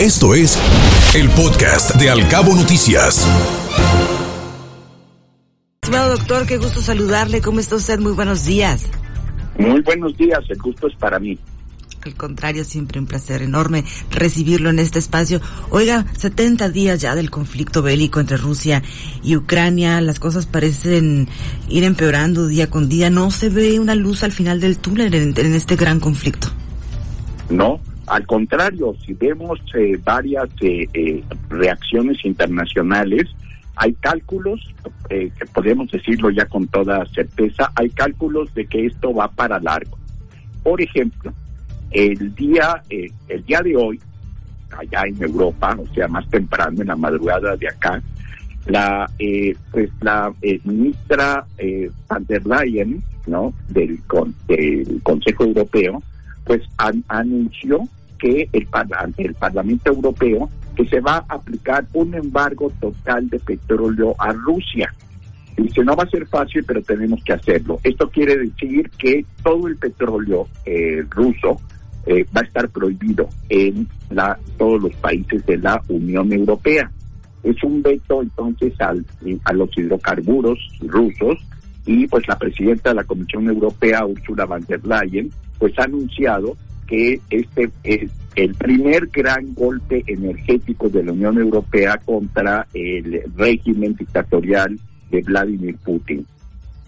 Esto es el podcast de Alcabo Noticias. Estimado doctor, qué gusto saludarle. ¿Cómo está usted? Muy buenos días. Muy buenos días, el gusto es para mí. Al contrario, siempre un placer enorme recibirlo en este espacio. Oiga, 70 días ya del conflicto bélico entre Rusia y Ucrania, las cosas parecen ir empeorando día con día. ¿No se ve una luz al final del túnel en, en este gran conflicto? No, al contrario, si vemos eh, varias eh, eh, reacciones internacionales, hay cálculos, que podemos decirlo ya con toda certeza, hay cálculos de que esto va para largo. Por ejemplo, el día, el día de hoy, allá en Europa, o sea, más temprano, en la madrugada de acá, la pues la ministra van der Leyen, ¿no? Del, del Consejo Europeo, pues anunció que el, el Parlamento Europeo que se va a aplicar un embargo total de petróleo a Rusia. Dice, no va a ser fácil, pero tenemos que hacerlo. Esto quiere decir que todo el petróleo eh, ruso eh, va a estar prohibido en la, todos los países de la Unión Europea. Es un veto entonces al, a los hidrocarburos rusos y pues la presidenta de la Comisión Europea, Ursula von der Leyen, pues ha anunciado que este es el primer gran golpe energético de la Unión Europea contra el régimen dictatorial de Vladimir Putin.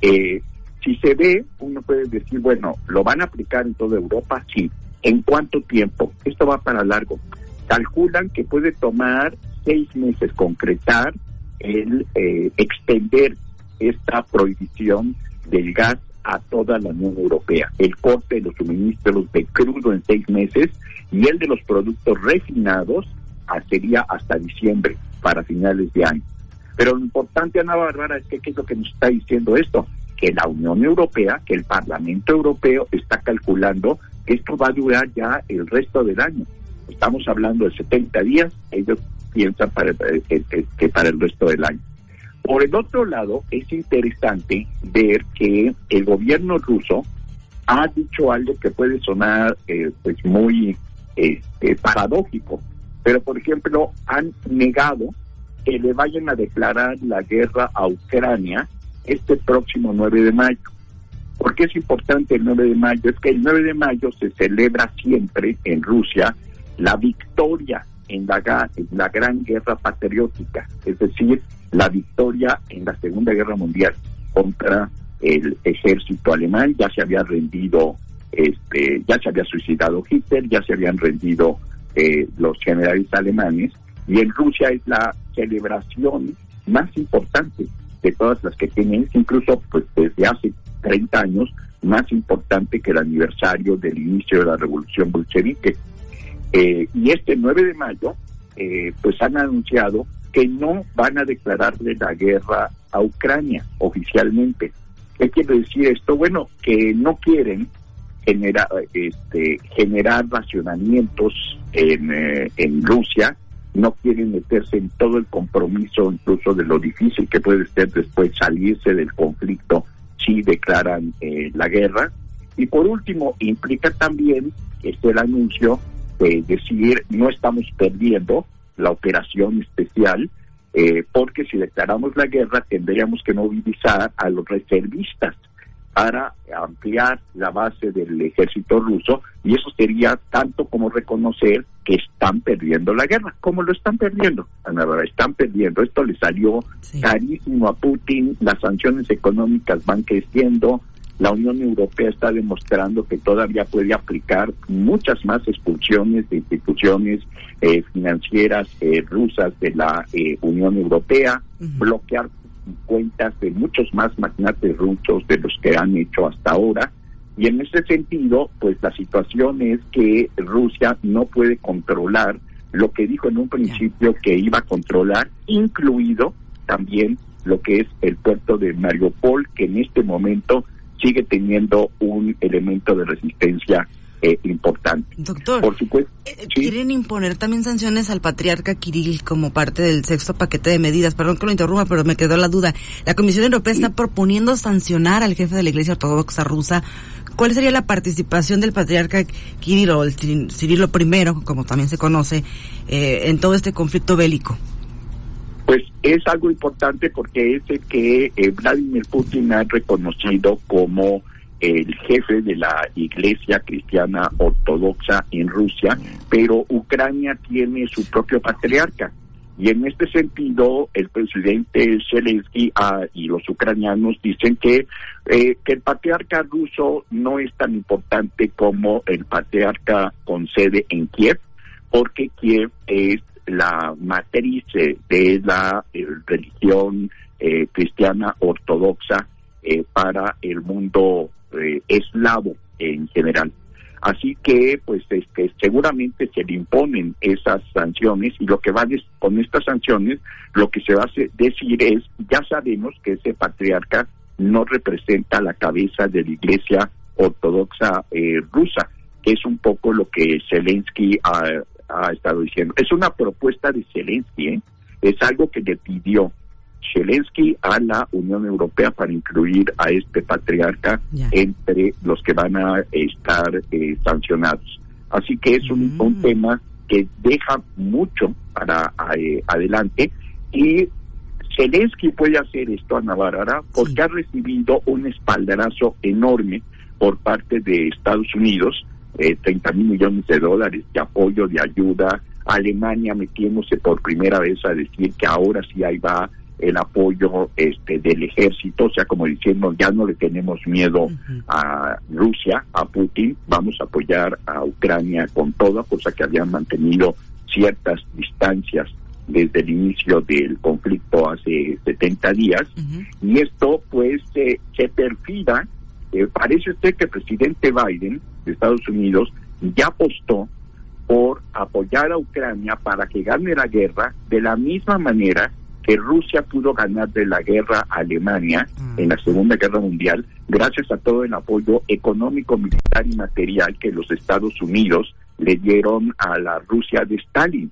Eh, si se ve, uno puede decir, bueno, ¿lo van a aplicar en toda Europa? Sí. ¿En cuánto tiempo? Esto va para largo. Calculan que puede tomar seis meses concretar el eh, extender esta prohibición del gas a toda la Unión Europea. El corte de los suministros de crudo en seis meses y el de los productos refinados sería hasta diciembre, para finales de año. Pero lo importante, Ana Bárbara, es que qué es lo que nos está diciendo esto, que la Unión Europea, que el Parlamento Europeo está calculando que esto va a durar ya el resto del año. Estamos hablando de 70 días, ellos piensan para, eh, que para el resto del año. Por el otro lado, es interesante ver que el gobierno ruso ha dicho algo que puede sonar eh, pues muy este, paradójico, pero por ejemplo han negado que le vayan a declarar la guerra a Ucrania este próximo 9 de mayo. ¿Por qué es importante el 9 de mayo? Es que el 9 de mayo se celebra siempre en Rusia la victoria en la, en la gran guerra patriótica, es decir, la victoria en la Segunda Guerra Mundial contra el ejército alemán, ya se había rendido, este, ya se había suicidado Hitler, ya se habían rendido eh, los generales alemanes, y en Rusia es la celebración más importante de todas las que tienen, incluso pues desde hace 30 años, más importante que el aniversario del inicio de la revolución bolchevique. Eh, y este 9 de mayo, eh, pues han anunciado que no van a declararle la guerra a Ucrania oficialmente. ¿Qué quiere decir esto? Bueno, que no quieren generar, este, generar racionamientos en, eh, en Rusia, no quieren meterse en todo el compromiso, incluso de lo difícil que puede ser después salirse del conflicto si declaran eh, la guerra. Y por último, implica también, este el anuncio, de decir, no estamos perdiendo, la operación especial, eh, porque si declaramos la guerra tendríamos que movilizar a los reservistas para ampliar la base del ejército ruso y eso sería tanto como reconocer que están perdiendo la guerra, como lo están perdiendo, están perdiendo. Esto le salió carísimo a Putin, las sanciones económicas van creciendo, la Unión Europea está demostrando que todavía puede aplicar muchas más expulsiones de instituciones eh, financieras eh, rusas de la eh, Unión Europea, bloquear cuentas de muchos más magnates rusos de los que han hecho hasta ahora. Y en ese sentido, pues la situación es que Rusia no puede controlar lo que dijo en un principio que iba a controlar, incluido también lo que es el puerto de Mariupol, que en este momento sigue teniendo un elemento de resistencia eh, importante. Doctor, por supuesto, eh, quieren imponer también sanciones al patriarca Kirill como parte del sexto paquete de medidas. Perdón que lo interrumpa, pero me quedó la duda. La Comisión Europea está proponiendo sancionar al jefe de la Iglesia Ortodoxa rusa. ¿Cuál sería la participación del patriarca Kirill o el Cirilo I, como también se conoce, eh, en todo este conflicto bélico? Pues es algo importante porque es el que eh, Vladimir Putin ha reconocido como el jefe de la Iglesia Cristiana Ortodoxa en Rusia, pero Ucrania tiene su propio patriarca. Y en este sentido, el presidente Zelensky ah, y los ucranianos dicen que, eh, que el patriarca ruso no es tan importante como el patriarca con sede en Kiev, porque Kiev es la matriz de la eh, religión eh, cristiana ortodoxa eh, para el mundo eslavo en general. Así que, pues, este, seguramente se le imponen esas sanciones y lo que va con estas sanciones, lo que se va a decir es, ya sabemos que ese patriarca no representa la cabeza de la Iglesia Ortodoxa rusa, que es un poco lo que Zelensky ha, ha estado diciendo. Es una propuesta de Zelensky, ¿eh? es algo que le pidió Zelensky a la Unión Europea para incluir a este patriarca entre los que van a estar eh, sancionados. Así que es un, mm. tema que deja mucho para eh, adelante y Zelensky puede hacer esto a Navarra porque ha recibido un espaldarazo enorme por parte de Estados Unidos eh, 30 mil millones de dólares de apoyo, de ayuda. Alemania metiéndose por primera vez a decir que ahora sí ahí va el apoyo este del ejército, o sea, como diciendo, ya no le tenemos miedo a Rusia, a Putin, vamos a apoyar a Ucrania con todo, cosa que habían mantenido ciertas distancias desde el inicio del conflicto hace 70 días, y esto pues se perfila. Eh, parece usted que el presidente Biden de Estados Unidos ya apostó por apoyar a Ucrania para que gane la guerra de la misma manera que Rusia pudo ganar de la guerra a Alemania mm. en la Segunda Guerra Mundial gracias a todo el apoyo económico, militar y material que los Estados Unidos le dieron a la Rusia de Stalin.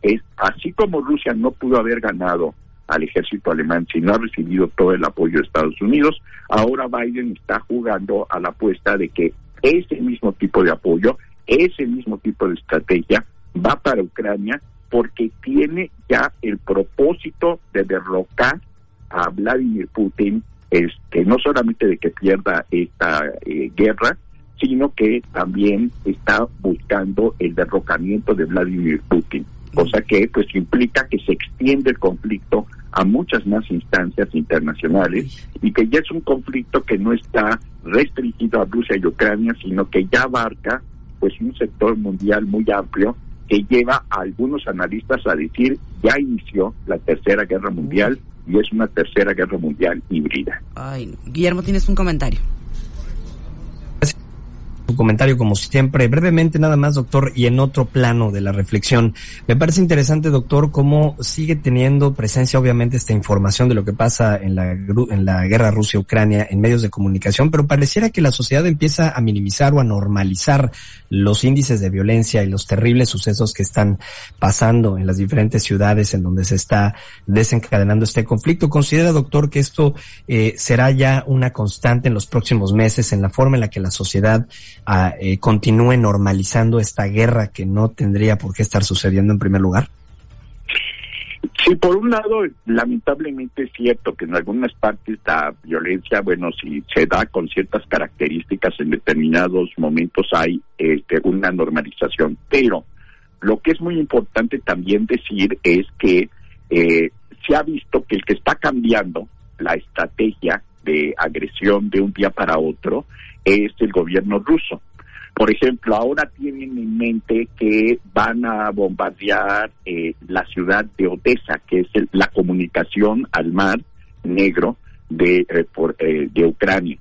Es así como Rusia no pudo haber ganado al ejército alemán si no ha recibido todo el apoyo de Estados Unidos. Ahora Biden está jugando a la apuesta de que ese mismo tipo de apoyo, ese mismo tipo de estrategia va para Ucrania porque tiene ya el propósito de derrocar a Vladimir Putin, este, no solamente de que pierda esta eh, guerra, sino que también está buscando el derrocamiento de Vladimir Putin, cosa que pues implica que se extiende el conflicto a muchas más instancias internacionales y que ya es un conflicto que no está restringido a Rusia y Ucrania, sino que ya abarca pues un sector mundial muy amplio que lleva a algunos analistas a decir ya inició la tercera guerra mundial y es una tercera guerra mundial híbrida. Ay, Guillermo, tienes un comentario su comentario como siempre. Brevemente nada más, doctor, y en otro plano de la reflexión. Me parece interesante, doctor, cómo sigue teniendo presencia obviamente esta información de lo que pasa en la, en la guerra Rusia-Ucrania en medios de comunicación, pero pareciera que la sociedad empieza a minimizar o a normalizar los índices de violencia y los terribles sucesos que están pasando en las diferentes ciudades en donde se está desencadenando este conflicto. ¿Considera, doctor, que esto eh, será ya una constante en los próximos meses en la forma en la que la sociedad eh, continúe normalizando esta guerra que no tendría por qué estar sucediendo en primer lugar? Sí, por un lado, lamentablemente es cierto que en algunas partes la violencia, bueno, si se da con ciertas características en determinados momentos hay este, una normalización, pero lo que es muy importante también decir es que eh, se ha visto que el que está cambiando la estrategia de agresión de un día para otro es el gobierno ruso. Por ejemplo, ahora tienen en mente que van a bombardear eh, la ciudad de Odessa, que es la comunicación al mar negro de, eh, eh, de Ucrania.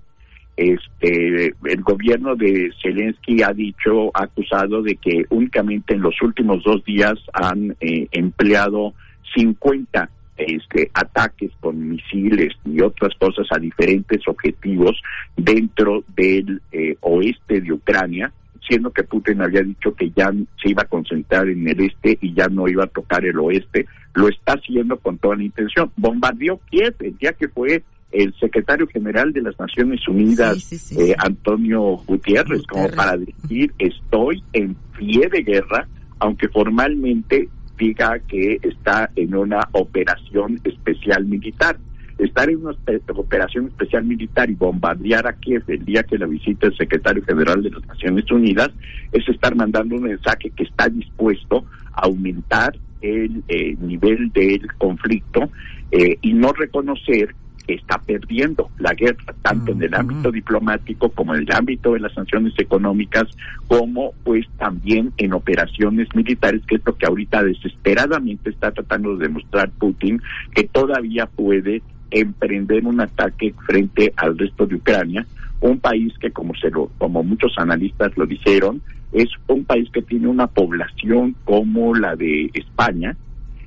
Este, el gobierno de Zelensky ha dicho, ha acusado de que únicamente en los últimos dos días han empleado 50 este, ataques con misiles y otras cosas a diferentes objetivos dentro del eh, oeste de Ucrania, siendo que Putin había dicho que ya se iba a concentrar en el este y ya no iba a tocar el oeste, lo está haciendo con toda la intención. Bombardeó Kiev el día que fue el secretario general de las Naciones Unidas, eh, Antonio Gutiérrez, como para decir estoy en pie de guerra, aunque formalmente diga que está en una operación especial militar. Estar en una operación especial militar y bombardear a Kiev el día que la visita el secretario general de las Naciones Unidas es estar mandando un mensaje que está dispuesto a aumentar el eh, nivel del conflicto eh, y no reconocer está perdiendo la guerra, tanto en el ámbito diplomático como en el ámbito de las sanciones económicas, como pues también en operaciones militares, que es lo que ahorita desesperadamente está tratando de demostrar Putin, que todavía puede emprender un ataque frente al resto de Ucrania, un país que como se lo, como muchos analistas lo dijeron, es un país que tiene una población como la de España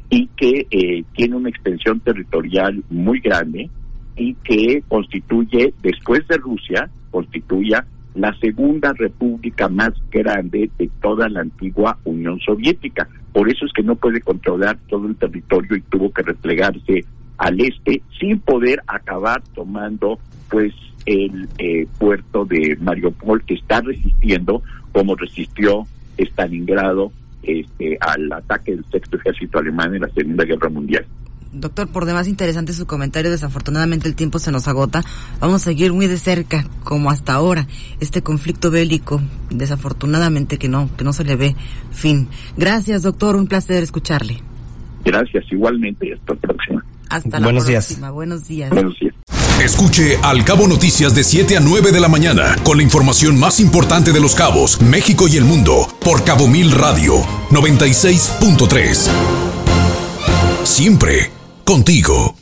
y que eh, tiene una extensión territorial muy grande y que constituye, después de Rusia, constituya la segunda república más grande de toda la antigua Unión Soviética. Por eso es que no puede controlar todo el territorio y tuvo que replegarse al este sin poder acabar tomando pues el eh, puerto de Mariupol que está resistiendo como resistió Stalingrado este, al ataque del sexto ejército alemán en la Segunda Guerra Mundial. Doctor, por demás interesante su comentario. Desafortunadamente el tiempo se nos agota. Vamos a seguir muy de cerca, como hasta ahora, este conflicto bélico. Desafortunadamente que no, que no se le ve fin. Gracias, doctor. Un placer escucharle. Gracias, igualmente. Hasta la próxima. Hasta la Buenos próxima. Días. Buenos días. Buenos días. Escuche Al Cabo Noticias de 7 a 9 de la mañana con la información más importante de los cabos, México y el mundo por Cabo Mil Radio 96.3. Siempre contigo.